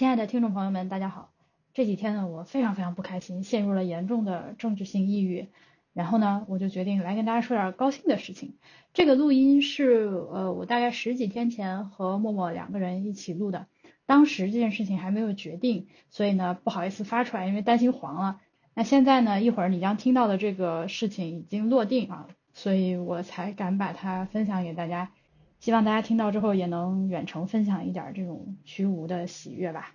亲爱的听众朋友们，大家好。这几天呢，我非常非常不开心，陷入了严重的政治性抑郁。然后呢，我就决定来跟大家说点高兴的事情。这个录音是呃，我大概十几天前和默默两个人一起录的。当时这件事情还没有决定，所以呢，不好意思发出来，因为担心黄了。那现在呢，一会儿你将听到的这个事情已经落定啊，所以我才敢把它分享给大家。希望大家听到之后也能远程分享一点这种虚无的喜悦吧。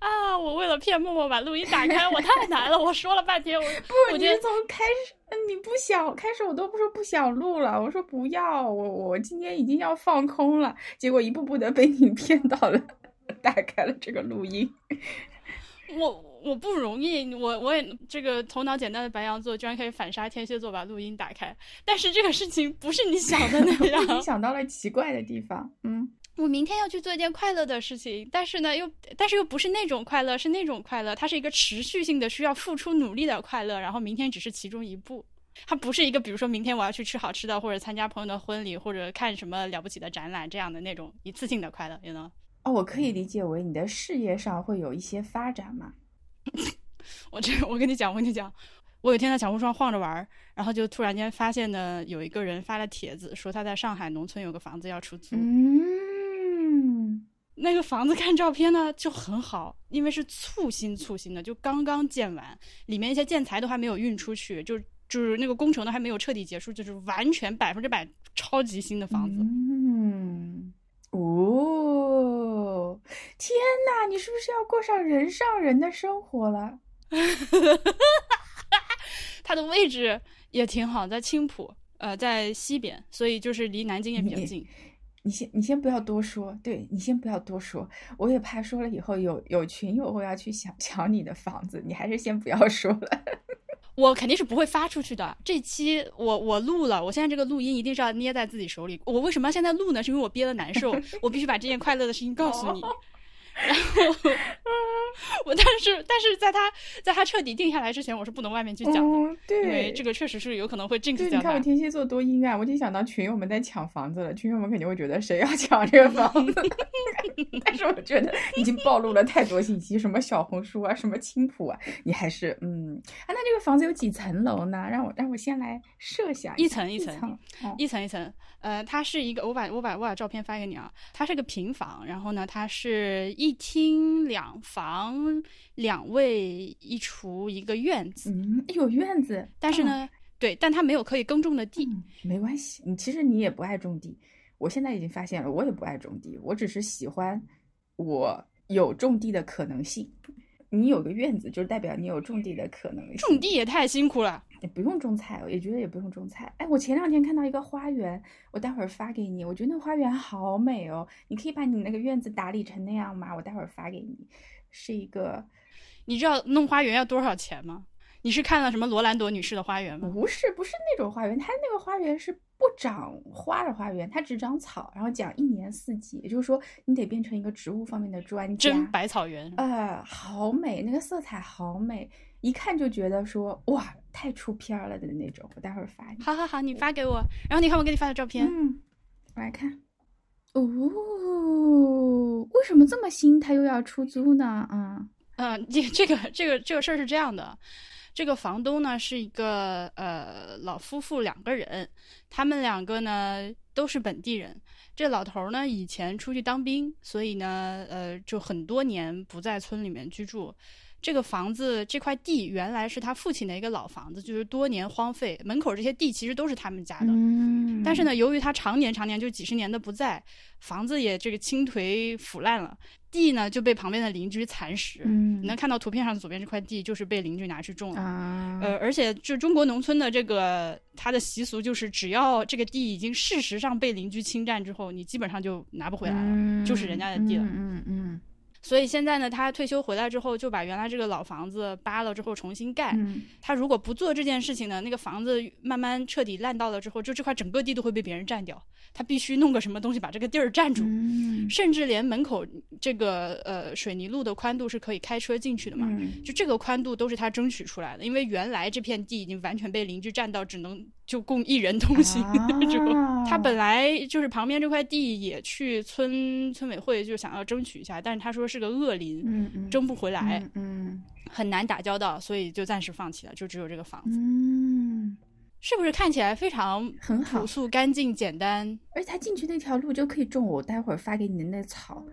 啊！我为了骗默默把录音打开，我太难了。我说了半天，我 不，你从开始你不想开始，我都不说不想录了，我说不要，我我今天已经要放空了，结果一步步的被你骗到了，打开了这个录音。我我不容易，我我也这个头脑简单的白羊座居然可以反杀天蝎座把录音打开，但是这个事情不是你想的那 样，你想到了奇怪的地方，嗯。我明天要去做一件快乐的事情，但是呢，又但是又不是那种快乐，是那种快乐，它是一个持续性的需要付出努力的快乐。然后明天只是其中一步，它不是一个比如说明天我要去吃好吃的，或者参加朋友的婚礼，或者看什么了不起的展览这样的那种一次性的快乐，you know？哦，我可以理解为你的事业上会有一些发展吗？我这我跟你讲，我跟你讲，我有一天在小红书上晃着玩，然后就突然间发现呢，有一个人发了帖子，说他在上海农村有个房子要出租。嗯。那个房子看照片呢就很好，因为是簇新簇新的，就刚刚建完，里面一些建材都还没有运出去，就就是那个工程都还没有彻底结束，就是完全百分之百超级新的房子。嗯，哦，天哪，你是不是要过上人上人的生活了？它的位置也挺好，在青浦，呃，在西边，所以就是离南京也比较近。你先，你先不要多说，对你先不要多说，我也怕说了以后有有群友会要去想抢你的房子，你还是先不要说了。我肯定是不会发出去的，这期我我录了，我现在这个录音一定是要捏在自己手里。我为什么要现在录呢？是因为我憋得难受，我必须把这件快乐的事情告诉你。然后，我但是但是在他在他彻底定下来之前，我是不能外面去讲的，对，因为这个确实是有可能会震死。你看我天蝎座多阴暗，我就想到群友们在抢房子了，群友们肯定会觉得谁要抢这个房子。但是我觉得已经暴露了太多信息，什么小红书啊，什么青浦啊，你还是嗯啊，那这个房子有几层楼呢？让我让我先来设想一层一层一层一层。呃，它是一个，我把我把我把照片发给你啊。它是个平房，然后呢，它是一厅两房两卫一厨一个院子。嗯，有院子，但是呢，对，但它没有可以耕种的地。没关系，你其实你也不爱种地。我现在已经发现了，我也不爱种地，我只是喜欢我有种地的可能性。你有个院子，就代表你有种地的可能。种地也太辛苦了，也不用种菜，我也觉得也不用种菜。哎，我前两天看到一个花园，我待会儿发给你。我觉得那花园好美哦，你可以把你那个院子打理成那样吗？我待会儿发给你。是一个，你知道弄花园要多少钱吗？你是看了什么罗兰朵女士的花园吗？不是，不是那种花园，它那个花园是不长花的花园，它只长草，然后讲一年四季，也就是说你得变成一个植物方面的专家。真百草园，呃，好美，那个色彩好美，一看就觉得说哇，太出片了的那种。我待会儿发你。好好好，你发给我，然后你看我给你发的照片。嗯，我来看。哦，为什么这么新，它又要出租呢？嗯嗯，这这个这个这个事儿是这样的。这个房东呢是一个呃老夫妇两个人，他们两个呢都是本地人。这老头呢以前出去当兵，所以呢呃就很多年不在村里面居住。这个房子这块地原来是他父亲的一个老房子，就是多年荒废，门口这些地其实都是他们家的。嗯。但是呢，由于他常年常年就几十年的不在，房子也这个倾颓腐烂了。地呢就被旁边的邻居蚕食，嗯，你能看到图片上左边这块地就是被邻居拿去种了，呃，而且就中国农村的这个它的习俗就是，只要这个地已经事实上被邻居侵占之后，你基本上就拿不回来了，就是人家的地了，嗯嗯。所以现在呢，他退休回来之后，就把原来这个老房子扒了之后重新盖。他如果不做这件事情呢，那个房子慢慢彻底烂到了之后，就这块整个地都会被别人占掉。他必须弄个什么东西把这个地儿占住，甚至连门口这个呃水泥路的宽度是可以开车进去的嘛？就这个宽度都是他争取出来的，因为原来这片地已经完全被邻居占到，只能就供一人通行那种。啊他本来就是旁边这块地也去村村委会就想要争取一下，但是他说是个恶邻，嗯嗯争不回来，嗯很难打交道，所以就暂时放弃了，就只有这个房子。嗯，是不是看起来非常很好朴素、干净、简单？而且他进去那条路就可以种我待会儿发给你的那草。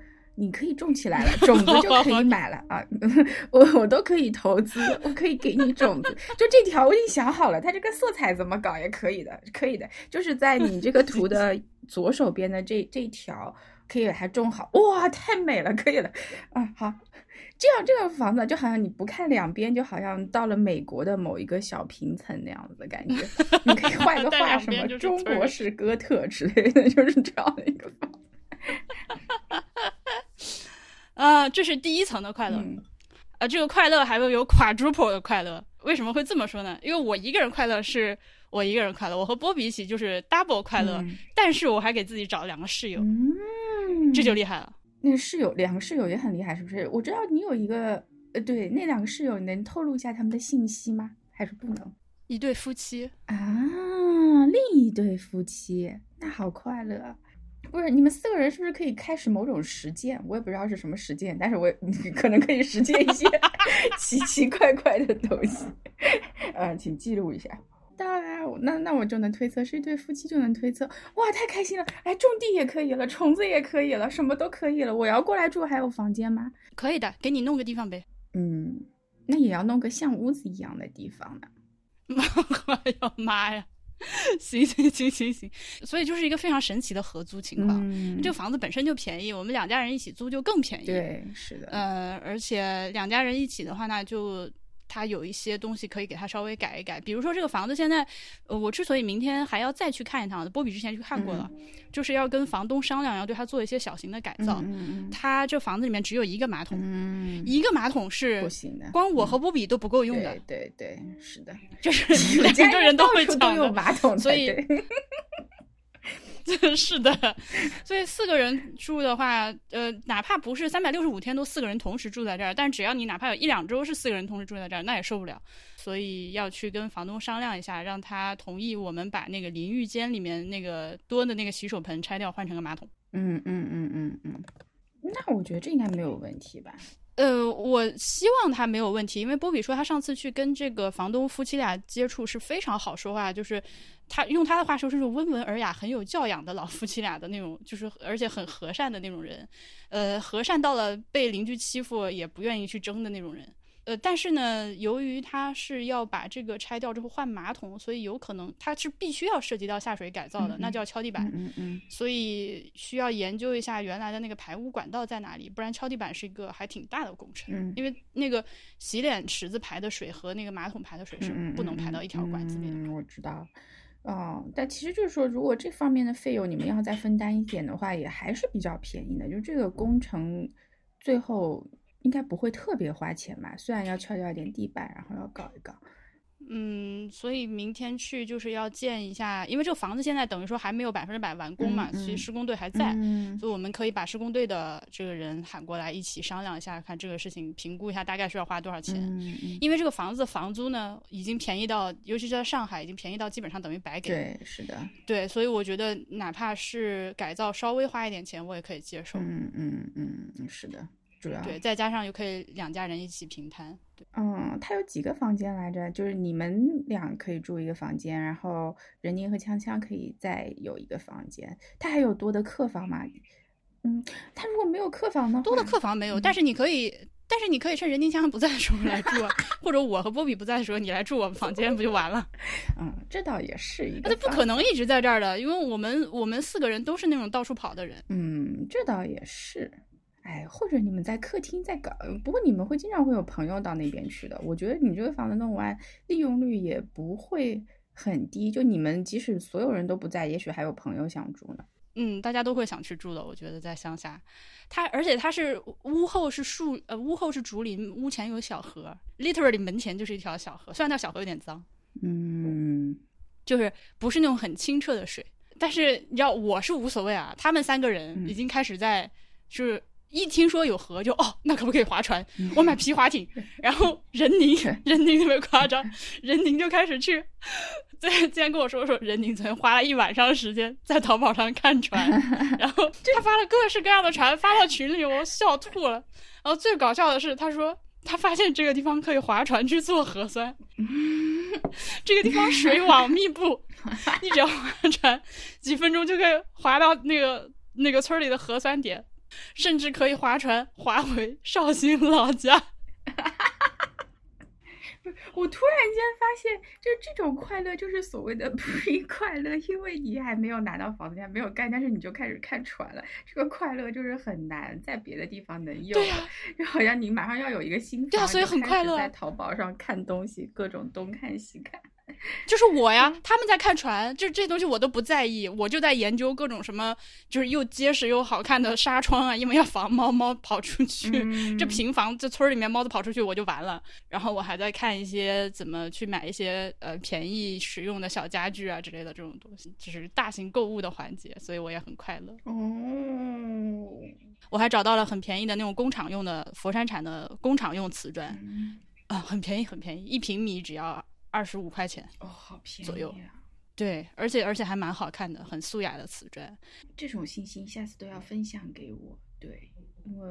你可以种起来了，种子就可以买了啊！我我都可以投资，我可以给你种子。就这条我已经想好了，它这个色彩怎么搞也可以的，可以的。就是在你这个图的左手边的这这一条，可以把它种好。哇，太美了，可以了啊！好，这样这个房子就好像你不看两边，就好像到了美国的某一个小平层那样子的感觉。你可以画一个 画什么中国式哥特之类的，就是这样的一个房子。啊，这是第一层的快乐。嗯呃，这个快乐还会有 quadruple 的快乐。为什么会这么说呢？因为我一个人快乐是我一个人快乐，我和波比一起就是 double 快乐，嗯但是我还给自己找了两个室友，嗯，这就厉害了。那个室友，两个室友也很厉害，是不是？我知道你有一个，呃，对，那两个室友，你能透露一下他们的信息吗？还是不能？一对夫妻，啊，另一对夫妻，那好快乐。啊不是你们四个人是不是可以开始某种实践？我也不知道是什么实践，但是我也 可能可以实践一些 奇奇怪怪的东西。呃，请记录一下。当然，那那我就能推测是一对夫妻，就能推测。哇，太开心了！哎，种地也可以了，虫子也可以了，什么都可以了。我要过来住，还有房间吗？可以的，给你弄个地方呗。嗯，那也要弄个像屋子一样的地方呢。哎呦妈呀！行行行行行，所以就是一个非常神奇的合租情况。嗯，这个房子本身就便宜，我们两家人一起租就更便宜。，对，是的。呃，而且两家人一起的话那，就他有一些东西可以给他稍微改一改，比如说这个房子现在，呃，我之所以明天还要再去看一趟，波比之前去看过了，就是要跟房东商量，要对他做一些小型的改造。他这房子里面只有一个马桶，嗯，一个马桶是不行的，光我和波比都不够用的，对对对，是的，就是 两个人都会抢的。马桶所以对 是的，所以四个人住的话，呃，哪怕不是三百六十五天都四个人同时住在这儿，但只要你哪怕有一两周是四个人同时住在这儿，那也受不了。所以要去跟房东商量一下，让他同意我们把那个淋浴间里面那个多的那个洗手盆拆掉，换成个马桶。嗯嗯嗯嗯嗯，那我觉得这应该没有问题吧？呃，我希望他没有问题，因为波比说他上次去跟这个房东夫妻俩接触是非常好说话，就是他用他的话说是种温文尔雅、很有教养的老夫妻俩的那种，就是而且很和善的那种人，呃，和善到了被邻居欺负也不愿意去争的那种人。呃，但是呢，由于它是要把这个拆掉之后换马桶，所以有可能它是必须要涉及到下水改造的，嗯那就要敲地板。嗯嗯所以需要研究一下原来的那个排污管道在哪里，不然敲地板是一个还挺大的工程。嗯因为那个洗脸池子排的水和那个马桶排的水是嗯，不能排到一条管子里的。嗯，我知道。哦，但其实就是说，如果这方面的费用你们要再分担一点的话，也还是比较便宜的。就这个工程最后应该不会特别花钱吧？虽然要敲掉一点地板，然后要搞一搞。嗯，所以明天去就是要见一下，因为这个房子现在等于说还没有百分之百完工嘛，所以施工队还在。嗯所以我们可以把施工队的这个人喊过来，一起商量一下，看这个事情，评估一下大概需要花多少钱。因为这个房子房租呢，已经便宜到，尤其是在上海，已经便宜到基本上等于白给。对，是的。对，所以我觉得哪怕是改造稍微花一点钱，我也可以接受。嗯嗯嗯，是的，主要对，再加上又可以两家人一起平摊。对，嗯，他有几个房间来着？就是你们俩可以住一个房间，然后任宁和锵锵可以再有一个房间。他还有多的客房吗？嗯，他如果没有客房呢，多的客房没有，但是你可以，但是你可以趁任丁香不在的时候来住啊，或者我和波比不在的时候，你来住我们房间不就完了？嗯，这倒也是一个那他不可能一直在这儿的，因为我们我们四个人都是那种到处跑的人。嗯，这倒也是。哎，或者你们在客厅在搞，不过你们会经常会有朋友到那边去的。我觉得你这个房子弄完，利用率也不会很低。就你们即使所有人都不在，也许还有朋友想住呢。嗯，大家都会想去住的。我觉得在乡下，它而且它是屋后是树，呃，屋后是竹林，屋前有小河，literally 门前就是一条小河。虽然那小河有点脏，嗯就是不是那种很清澈的水，但是你知道我是无所谓啊。他们三个人嗯已经开始在，就是一听说有河就哦，那可不可以划船？我买皮划艇。然后任宁，任宁特别夸张，任宁就开始去。对，今天跟我说说，任宁昨天花了一晚上时间在淘宝上看船，然后他发了各式各样的船发到群里，我笑吐了。然后最搞笑的是，他说他发现这个地方可以划船去做核酸，这个地方水网密布，你只要划船，几分钟就可以划到那个那个村里的核酸点，甚至可以划船划回绍兴老家。我突然间发现，就是这种快乐，就是所谓的 pre 快乐，因为你还没有拿到房子，你还没有干，但是你就开始看船了。这个快乐就是很难在别的地方能有，对呀，就好像你马上要有一个新房，对啊，所以很快乐，在淘宝上看东西，各种东看西看。就是我呀，他们在看船，就这东西我都不在意，我就在研究各种什么，就是又结实又好看的纱窗啊，因为要防猫猫跑出去。这平房这村里面猫子跑出去我就完了。然后我还在看一些怎么去买一些呃便宜实用的小家具啊之类的这种东西，就是大型购物的环节，所以我也很快乐。哦，我还找到了很便宜的那种工厂用的佛山产的工厂用瓷砖，啊，很便宜很便宜，一平米只要。二十五块钱哦，好便宜左右，对，而且而且还蛮好看的，很素雅的瓷砖。这种信息下次都要分享给我，对，因为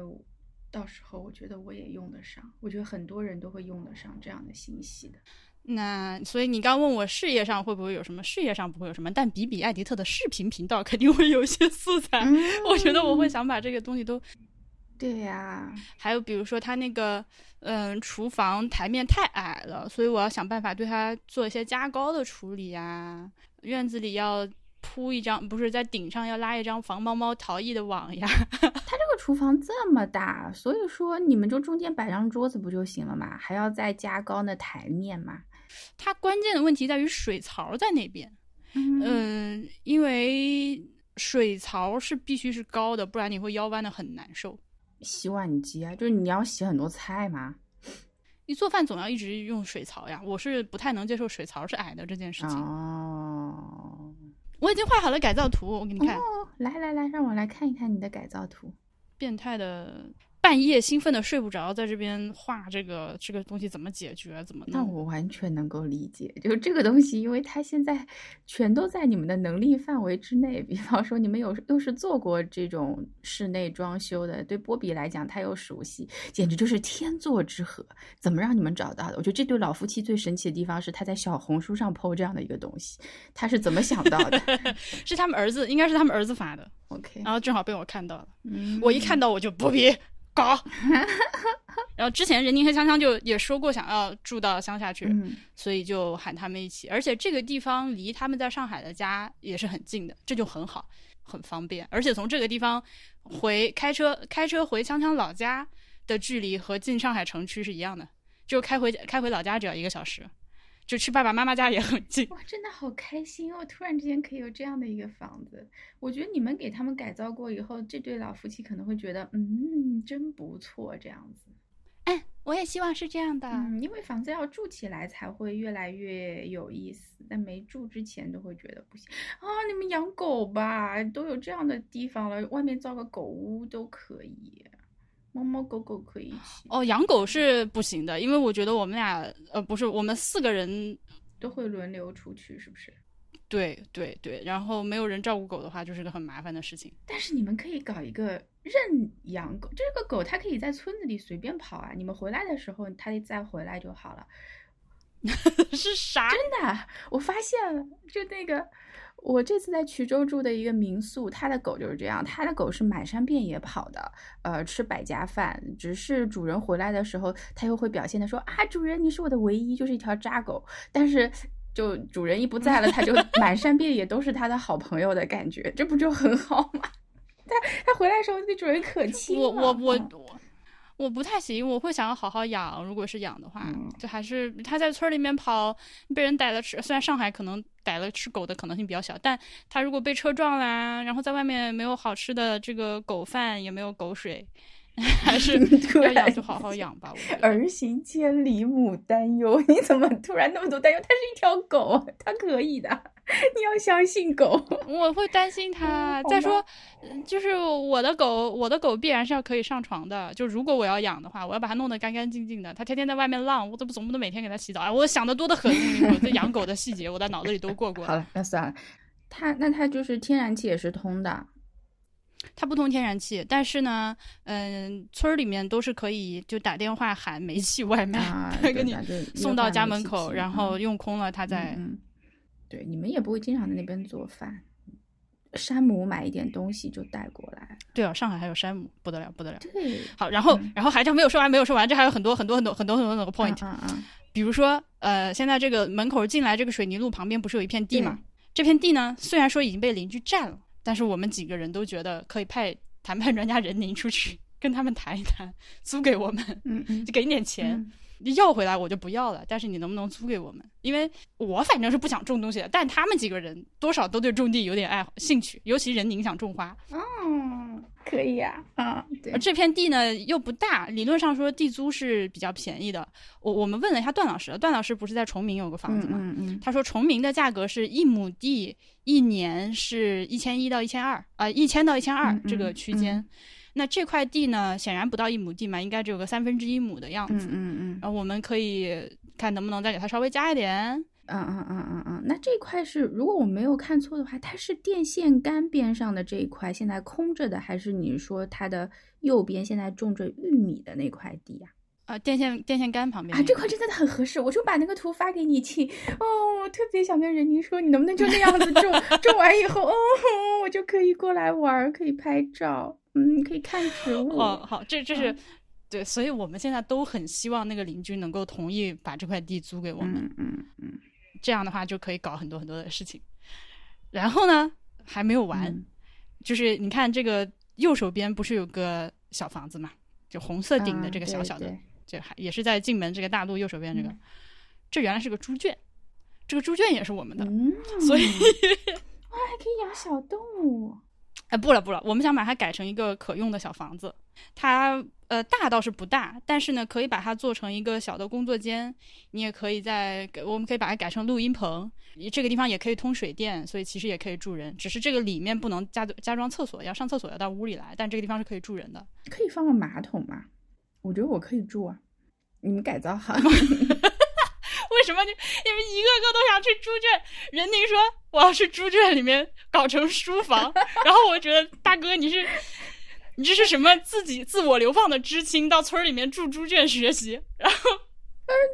到时候我觉得我也用得上，我觉得很多人都会用得上这样的信息的。那所以你刚问我事业上会不会有什么？事业上不会有什么，但比比艾迪特的视频频道肯定会有一些素材。我觉得我会想把这个东西都。对呀，还有比如说他那个，嗯，厨房台面太矮了，所以我要想办法对它做一些加高的处理呀。院子里要铺一张，不是在顶上要拉一张防猫猫逃逸的网呀。他这个厨房这么大，所以说你们就中间摆张桌子不就行了嘛？还要再加高那台面嘛？它关键的问题在于水槽在那边，嗯，因为水槽是必须是高的，不然你会腰弯的很难受。洗碗机啊，就是你要洗很多菜嘛？你做饭总要一直用水槽呀，我是不太能接受水槽是矮的这件事情。哦，我已经画好了改造图，我给你看。来来来，让我来看一看你的改造图。变态的。半夜兴奋的睡不着，在这边画这个这个东西怎么解决？怎么？那我完全能够理解，就这个东西，因为它现在全都在你们的能力范围之内。比方说，你们有又是做过这种室内装修的，对波比来讲，他又熟悉，简直就是天作之合。怎么让你们找到的？我觉得这对老夫妻最神奇的地方是，他在小红书上 PO 这样的一个东西，他是怎么想到的？是他们儿子，应该是他们儿子发的。OK，然后正好被我看到了。嗯，我一看到我就波比。搞，然后之前任宁和香香就也说过想要住到乡下去，所以就喊他们一起。而且这个地方离他们在上海的家也是很近的，这就很好，很方便。而且从这个地方回开车开车回香香老家的距离和进上海城区是一样的，就开回开回老家只要一个小时。就去爸爸妈妈家也很近哇，真的好开心哦！突然之间可以有这样的一个房子，我觉得你们给他们改造过以后，这对老夫妻可能会觉得，嗯，真不错，这样子。哎，我也希望是这样的，因为房子要住起来才会越来越有意思，但没住之前都会觉得不行啊。你们养狗吧，都有这样的地方了，外面造个狗屋都可以。猫猫狗狗可以一起哦，养狗是不行的，因为我觉得我们俩呃不是我们四个人都会轮流出去，是不是？对对对，然后没有人照顾狗的话，就是个很麻烦的事情。但是你们可以搞一个认养狗，这个狗它可以在村子里随便跑啊，你们回来的时候它再回来就好了。是啥？真的，我发现了，就那个。我这次在衢州住的一个民宿，他的狗就是这样，他的狗是满山遍野跑的，呃，吃百家饭。只是主人回来的时候，他又会表现的说啊，主人你是我的唯一，就是一条渣狗。但是就主人一不在了，他就 满山遍野都是他的好朋友的感觉，这不就很好吗？他他回来的时候对主人可亲了。我我我我。我不太行，我会想要好好养。如果是养的话，就还是他在村里面跑，被人逮了吃。虽然上海可能逮了吃狗的可能性比较小，但他如果被车撞啦，然后在外面没有好吃的这个狗饭，也没有狗水，还是 养就好好养吧。我儿行千里母担忧，你怎么突然那么多担忧？它是一条狗，它可以的，你要相信狗。我会担心它。嗯再说，嗯就是我的狗，我的狗必然是要可以上床的。就如果我要养的话，我要把它弄得干干净净的。它天天在外面浪，我怎么总不能每天给它洗澡啊？我想的多的很，这养狗的细节我在脑子里都过过好。了，那算了。它那它就是天然气也是通的，它不通天然气，但是呢，嗯、村儿里面都是可以就打电话喊煤气外卖，啊，给你送到家门口，然后嗯用空了，它再嗯，嗯对，你们也不会经常在那边做饭，山姆买一点东西就带过来。对啊，上海还有山姆，不得了，不得了。对好，然后、嗯然后还叫没有说完，没有说完，这还有很多很多很多很多很多很多个 point，、嗯嗯比如说呃，现在这个门口进来这个水泥路旁边不是有一片地对嘛？这片地呢，虽然说已经被邻居占了，但是我们几个人都觉得可以派谈判专家任宁出去。跟他们谈一谈，租给我们，嗯嗯就给你点钱。嗯你要回来我就不要了，但是你能不能租给我们？因为我反正是不想种东西的，但他们几个人多少都对种地有点爱好兴趣，尤其人宁想种花。嗯，可以啊，啊，对，这片地呢又不大，理论上说地租是比较便宜的。我我们问了一下段老师，段老师不是在崇明有个房子吗？嗯嗯他说崇明的价格是一亩地一年是一千一到一千二啊，一千到一千二嗯这个区间。嗯那这块地呢，显然不到一亩地嘛，应该只有个三分之一亩的样嗯子。嗯嗯然后我们可以看能不能再给它稍微加一点。嗯嗯嗯嗯嗯，那这块是如果我没有看错的话，它是电线杆边上的这一块现在空着的，还是你说它的右边现在种着玉米的那块地呀、啊，电线电线杆旁边啊？这块真的很合适，我就把那个图发给你亲。哦，我特别想跟任宁说，你能不能就那样子种，种完以后，哦，我就可以过来玩儿，可以拍照，嗯，可以看植物。哦，好，这这是、嗯对，所以我们现在都很希望那个邻居能够同意把这块地租给我们。嗯嗯嗯，这样的话就可以搞很多很多的事情。然后呢，还没有完，嗯就是你看这个右手边不是有个小房子嘛，就红色顶的这个啊小小的，对对这还也是在进门这个大路右手边这个，嗯这原来是个猪圈，这个猪圈也是我们的。嗯，所以哇，还可以养小动物。哎，不了不了，我们想把它改成一个可用的小房子。它呃大倒是不大，但是呢，可以把它做成一个小的工作间。你也可以在，我们可以把它改成录音棚。这个地方也可以通水电，所以其实也可以住人。只是这个里面不能加加装厕所，要上厕所要到屋里来。但这个地方是可以住人的。可以放个马桶吗？我觉得我可以住啊。你们改造好。为什么你你们一个个都想去猪圈？任宁说我要去猪圈里面搞成书房，然后我觉得大哥你是你这是什么自己自我流放的知青到村里面住猪圈学习，然后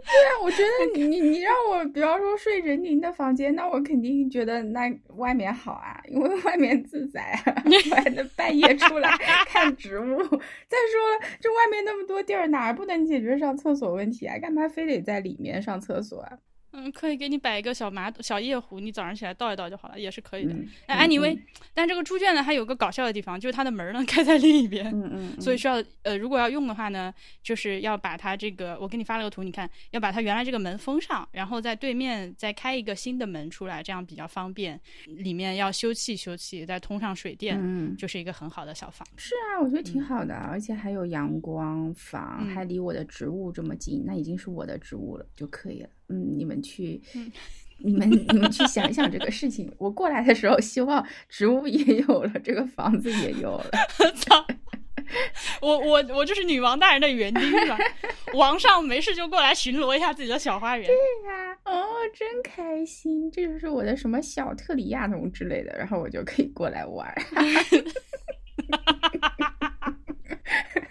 对啊，我觉得你你让我，比方说睡人宁的房间，那我肯定觉得那外面好啊，因为外面自在啊，我还能半夜出来 看植物。再说了，这外面那么多地儿，哪儿不能解决上厕所问题啊？干嘛非得在里面上厕所啊？嗯可以给你摆一个小马桶小夜壶，你早上起来倒一倒就好了，也是可以的。嗯，哎，anyway，但这个猪圈呢还有个搞笑的地方，就是它的门呢 开在另一边。嗯嗯嗯，所以需要呃，如果要用的话呢，就是要把它这个，我给你发了个图，你看，要把它原来这个门封上，然后在对面再开一个新的门出来，这样比较方便。里面要修葺修葺，再通上水电，嗯，就是一个很好的小房。是啊，我觉得挺好的，而且还有阳光房，嗯还离我的植物这么近，那已经是我的植物了就可以了。嗯，你们去，嗯你们你们去想一想这个事情。我过来的时候，希望植物也有了，这个房子也有了。操！我我我就是女王大人的园丁是吧？王上没事就过来巡逻一下自己的小花园。对呀、哦，真开心！这就是我的什么小特里亚农之类的，然后我就可以过来玩儿。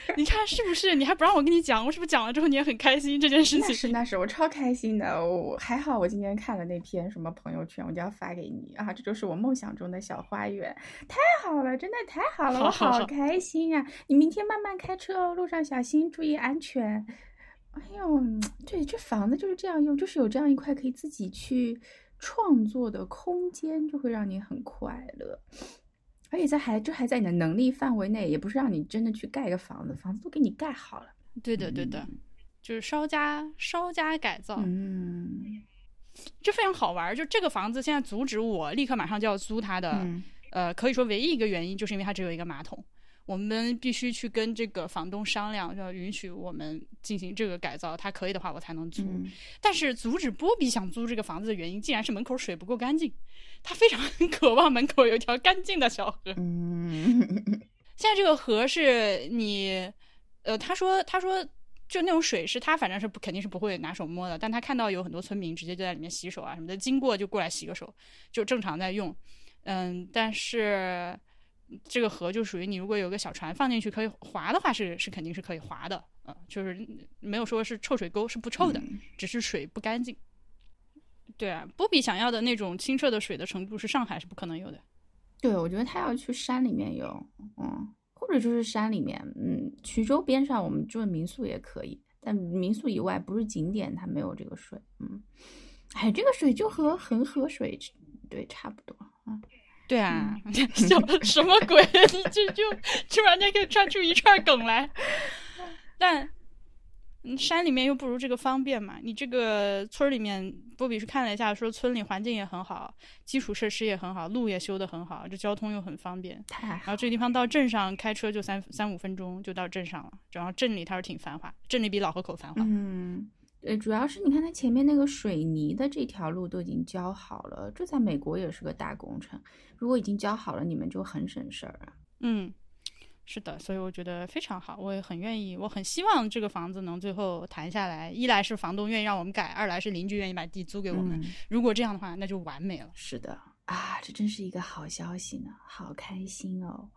你看是不是？你还不让我跟你讲，我是不是讲了之后你也很开心这件事那情？是那是，我超开心的。我还好，我今天看了那篇什么朋友圈，我就要发给你啊！这就是我梦想中的小花园，太好了，真的太好了，我好开心啊！你明天慢慢开车哦，路上小心，注意安全。哎呦，对，这房子就是这样用，就是有这样一块可以自己去创作的空间，就会让你很快乐。而且在还就还在你的能力范围内，也不是让你真的去盖个房子，房子都给你盖好了。对的，对的，就是稍加稍加改造。嗯这非常好玩儿。就这个房子现在阻止我立刻马上就要租它的，嗯呃，可以说唯一一个原因就是因为它只有一个马桶。我们必须去跟这个房东商量，要允许我们进行这个改造，他可以的话我才能租。嗯但是阻止波比想租这个房子的原因，竟然是门口水不够干净，他非常 渴望门口有一条干净的小河。嗯 现在这个河是你，呃，他说他说就那种水是他反正是不肯定是不会拿手摸的，但他看到有很多村民直接就在里面洗手啊什么的，经过就过来洗个手，就正常在用。嗯，但是这个河就属于你如果有个小船放进去可以划的话是是肯定是可以划的，嗯、就是没有说是臭水沟是不臭的，只是水不干净。对啊，波比想要的那种清澈的水的程度是上海是不可能有的。对，我觉得他要去山里面游，嗯，或者就是山里面，嗯，衢州边上我们住的民宿也可以，但民宿以外不是景点，它没有这个水，嗯，哎，这个水就和恒河水对差不多，嗯，对啊，笑什么鬼？你这就突然间可以串出一串梗来，但。嗯，山里面又不如这个方便嘛。你这个村里面，波比去看了一下，说村里环境也很好，基础设施也很好，路也修得很好，这交通又很方便。然后这个地方到镇上开车就三三五分钟就到镇上了，然后镇里它是挺繁华，镇里比老河口繁华。嗯，对，主要是你看它前面那个水泥的这条路都已经浇好了，这在美国也是个大工程。如果已经浇好了，你们就很省事儿啊。嗯，是的，所以我觉得非常好，我也很愿意，我很希望这个房子能最后谈下来。一来是房东愿意让我们改，二来是邻居愿意把地租给我们。嗯如果这样的话，那就完美了。是的啊，这真是一个好消息呢，好开心哦！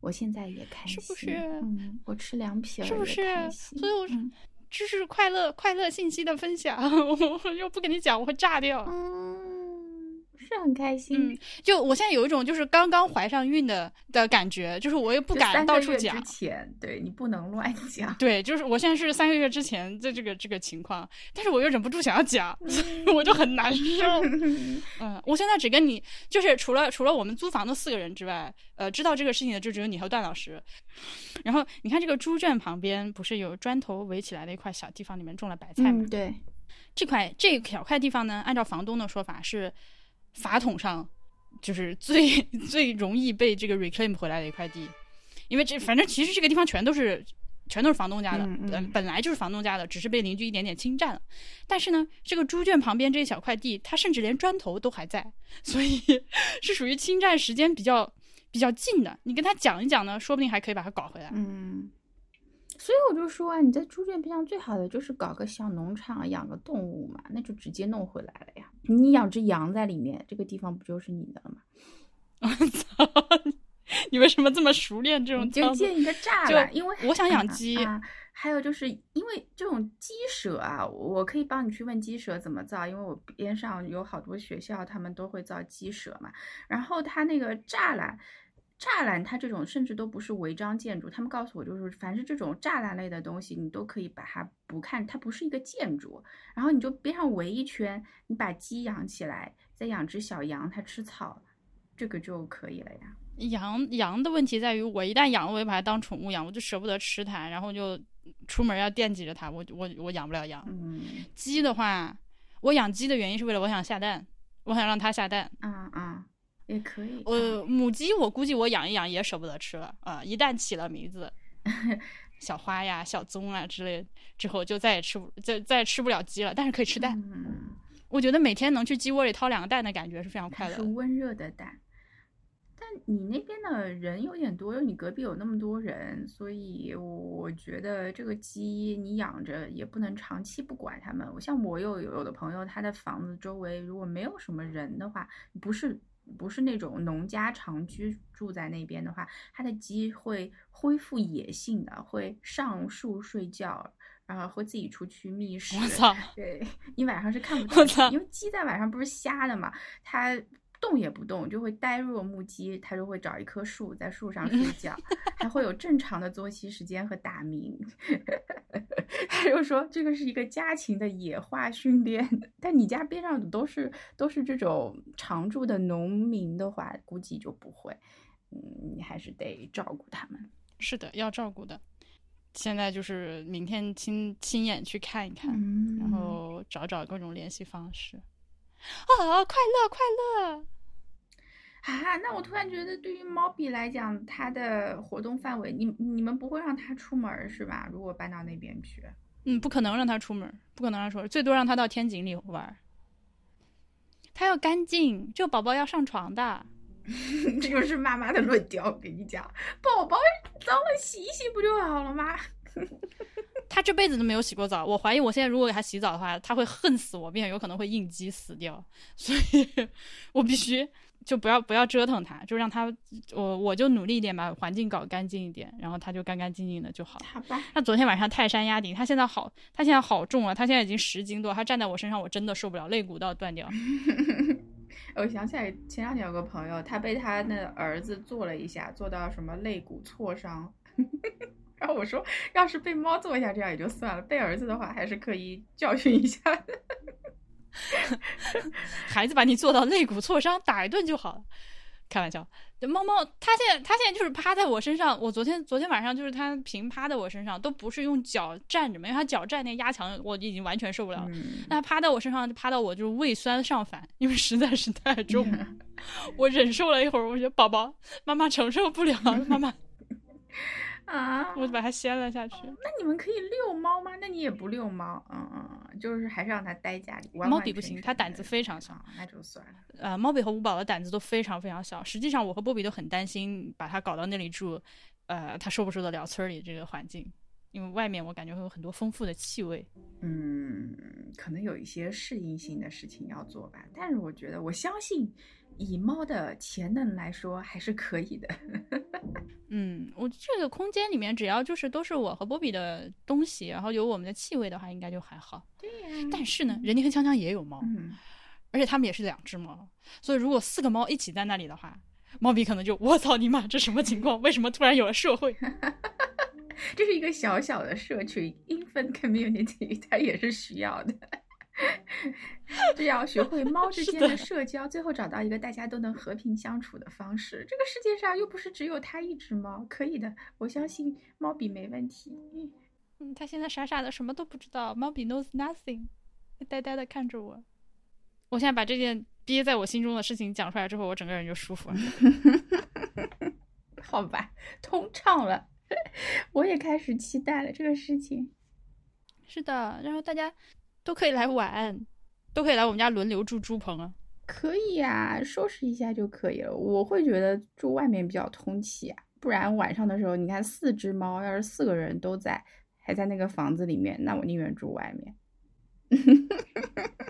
我现在也开心，是不是嗯，我吃凉皮儿是不是所以我嗯知识快乐快乐信息的分享，我又不跟你讲，我会炸掉。很开心。嗯，就我现在有一种就是刚刚怀上孕的的感觉，就是我也不就敢到处讲之。前，对你不能乱 讲。对，就是我现在是三个月之前的这个这个情况，但是我又忍不住想要讲，我就很难受。嗯，我现在只跟你，就是除了除了我们租房的四个人之外，呃，知道这个事情的就只有你和段老师。然后你看这个猪圈旁边不是有砖头围起来的一块小地方，里面种了白菜吗？嗯，对，这块这小块地方呢，按照房东的说法是法统上就是最 最容易被这个 reclaim 回来的一块地，因为这反正其实这个地方全都是全都是房东家的，本本来就是房东家的，只是被邻居一点点侵占了。但是呢，这个猪圈旁边这一小块地，它甚至连砖头都还在，所以 是属于侵占时间比较比较近的。你跟他讲一讲呢，说不定还可以把它搞回来。嗯，所以我就说啊，你在猪圈边上最好的就是搞个小农场，养个动物嘛，那就直接弄回来了呀。你养只羊在里面，这个地方不就是你的了吗？我操！你为什么这么熟练这种就？建一个栅栏，因为我想养啊 鸡啊。还有就是因为这种鸡舍啊，我可以帮你去问鸡舍怎么造，因为我边上有好多学校，他们都会造鸡舍嘛。然后它那个栅栏，栅栏它这种甚至都不是违章建筑，他们告诉我就是，凡是这种栅栏类的东西，你都可以把它不看，它不是一个建筑，然后你就边上围一圈，你把鸡养起来，再养只小羊，它吃草，这个就可以了呀。羊羊的问题在于，我一旦养了，我就把它当宠物养，我就舍不得吃它，然后就出门要惦记着它，我我我养不了羊。嗯鸡的话，我养鸡的原因是为了我想下蛋，我想让它下蛋。啊啊，也可以。啊我母鸡，我估计我养一养也舍不得吃了啊、一旦起了名字，小花呀、小棕啊之类，之后就再也吃不再再也吃不了鸡了，但是可以吃蛋。嗯，我觉得每天能去鸡窝里掏两个蛋的感觉是非常快乐的。是温热的蛋。但你那边的人有点多，你隔壁有那么多人，所以我觉得这个鸡你养着也不能长期不管它们。我像我有有的朋友，他的房子周围如果没有什么人的话，不是不是那种农家长居住在那边的话，它的鸡会恢复野性的，会上树睡觉，然后会自己出去觅食。我操！对你晚上是看不 到的，因为鸡在晚上不是瞎的嘛，它动也不动，就会呆若木鸡，它就会找一棵树在树上睡觉，还会有正常的作息时间和打鸣。他就说这个是一个家禽的野化训练，但你家边上的都是都是这种常住的农民的话，估计就不会。嗯，你还是得照顾他们。是的，要照顾的。现在就是明天亲亲眼去看一看，嗯然后找找各种联系方式。啊，快乐快乐！啊，那我突然觉得，对于猫比来讲，它的活动范围，你你们不会让它出门是吧？如果搬到那边去，嗯，不可能让它出门，不可能让它出门，最多让它到天井里玩。它要干净，就宝宝要上床的。这就是妈妈的论调，我跟你讲，宝宝脏了洗一洗不就好了吗？他这辈子都没有洗过澡，我怀疑我现在如果给他洗澡的话，他会恨死我，并且有可能会应激死掉。所以，我必须就不要不要折腾他，就让他我我就努力一点把环境搞干净一点，然后他就干干净净的就好。好吧。那昨天晚上泰山压顶，他现在好，他现在好重啊，他现在已经十斤多，他站在我身上我真的受不了，肋骨都要断掉。我想起来前两天有个朋友，他被他那儿子做了一下，做到什么肋骨挫伤。然后我说，要是被猫揍一下，这样也就算了；被儿子的话，还是可以教训一下的。孩子把你做到肋骨挫伤，打一顿就好了。开玩笑，猫猫它现在它现在就是趴在我身上。我昨天昨天晚上就是它平趴在我身上，都不是用脚站着嘛，因为它脚站那压强，我已经完全受不了了。那它趴在我身上，就趴到我就是胃酸上反，因为实在是太重了。我忍受了一会儿，我觉得宝宝妈妈承受不了，妈妈。啊！我就把它掀了下去。那你们可以遛猫吗？那你也不遛猫，嗯嗯，就是还是让它待家里。猫比不行，它胆子非常小，那就算了。呃，猫比和五宝的胆子都非常非常小。实际上，我和波比都很担心把它搞到那里住，呃，它受不受得了村里这个环境？因为外面我感觉会有很多丰富的气味。嗯，可能有一些适应性的事情要做吧。但是我觉得，我相信。以猫的潜能来说，还是可以的。嗯，我这个空间里面，只要就是都是我和波比的东西，然后有我们的气味的话，应该就还好。对呀。但是呢，人家和锵锵也有猫，嗯，而且他们也是两只猫，所以如果四个猫一起在那里的话，猫比可能就我操你妈，这什么情况？为什么突然有了社会？这是一个小小的社群，infant community，它也是需要的。就要学会 猫之间的社交，最后找到一个大家都能和平相处的方式。这个世界上又不是只有它一只猫，可以的，我相信猫比没问题。嗯，它现在傻傻的，什么都不知道。猫比 knows nothing，呆呆的看着我。我现在把这件憋在我心中的事情讲出来之后，我整个人就舒服了。好吧，通畅了。我也开始期待了这个事情。是的，然后大家。都可以来玩，都可以来我们家轮流住猪棚啊！可以啊，收拾一下就可以了。我会觉得住外面比较通气啊，不然晚上的时候，你看四只猫，要是四个人都在，还在那个房子里面，那我宁愿住外面。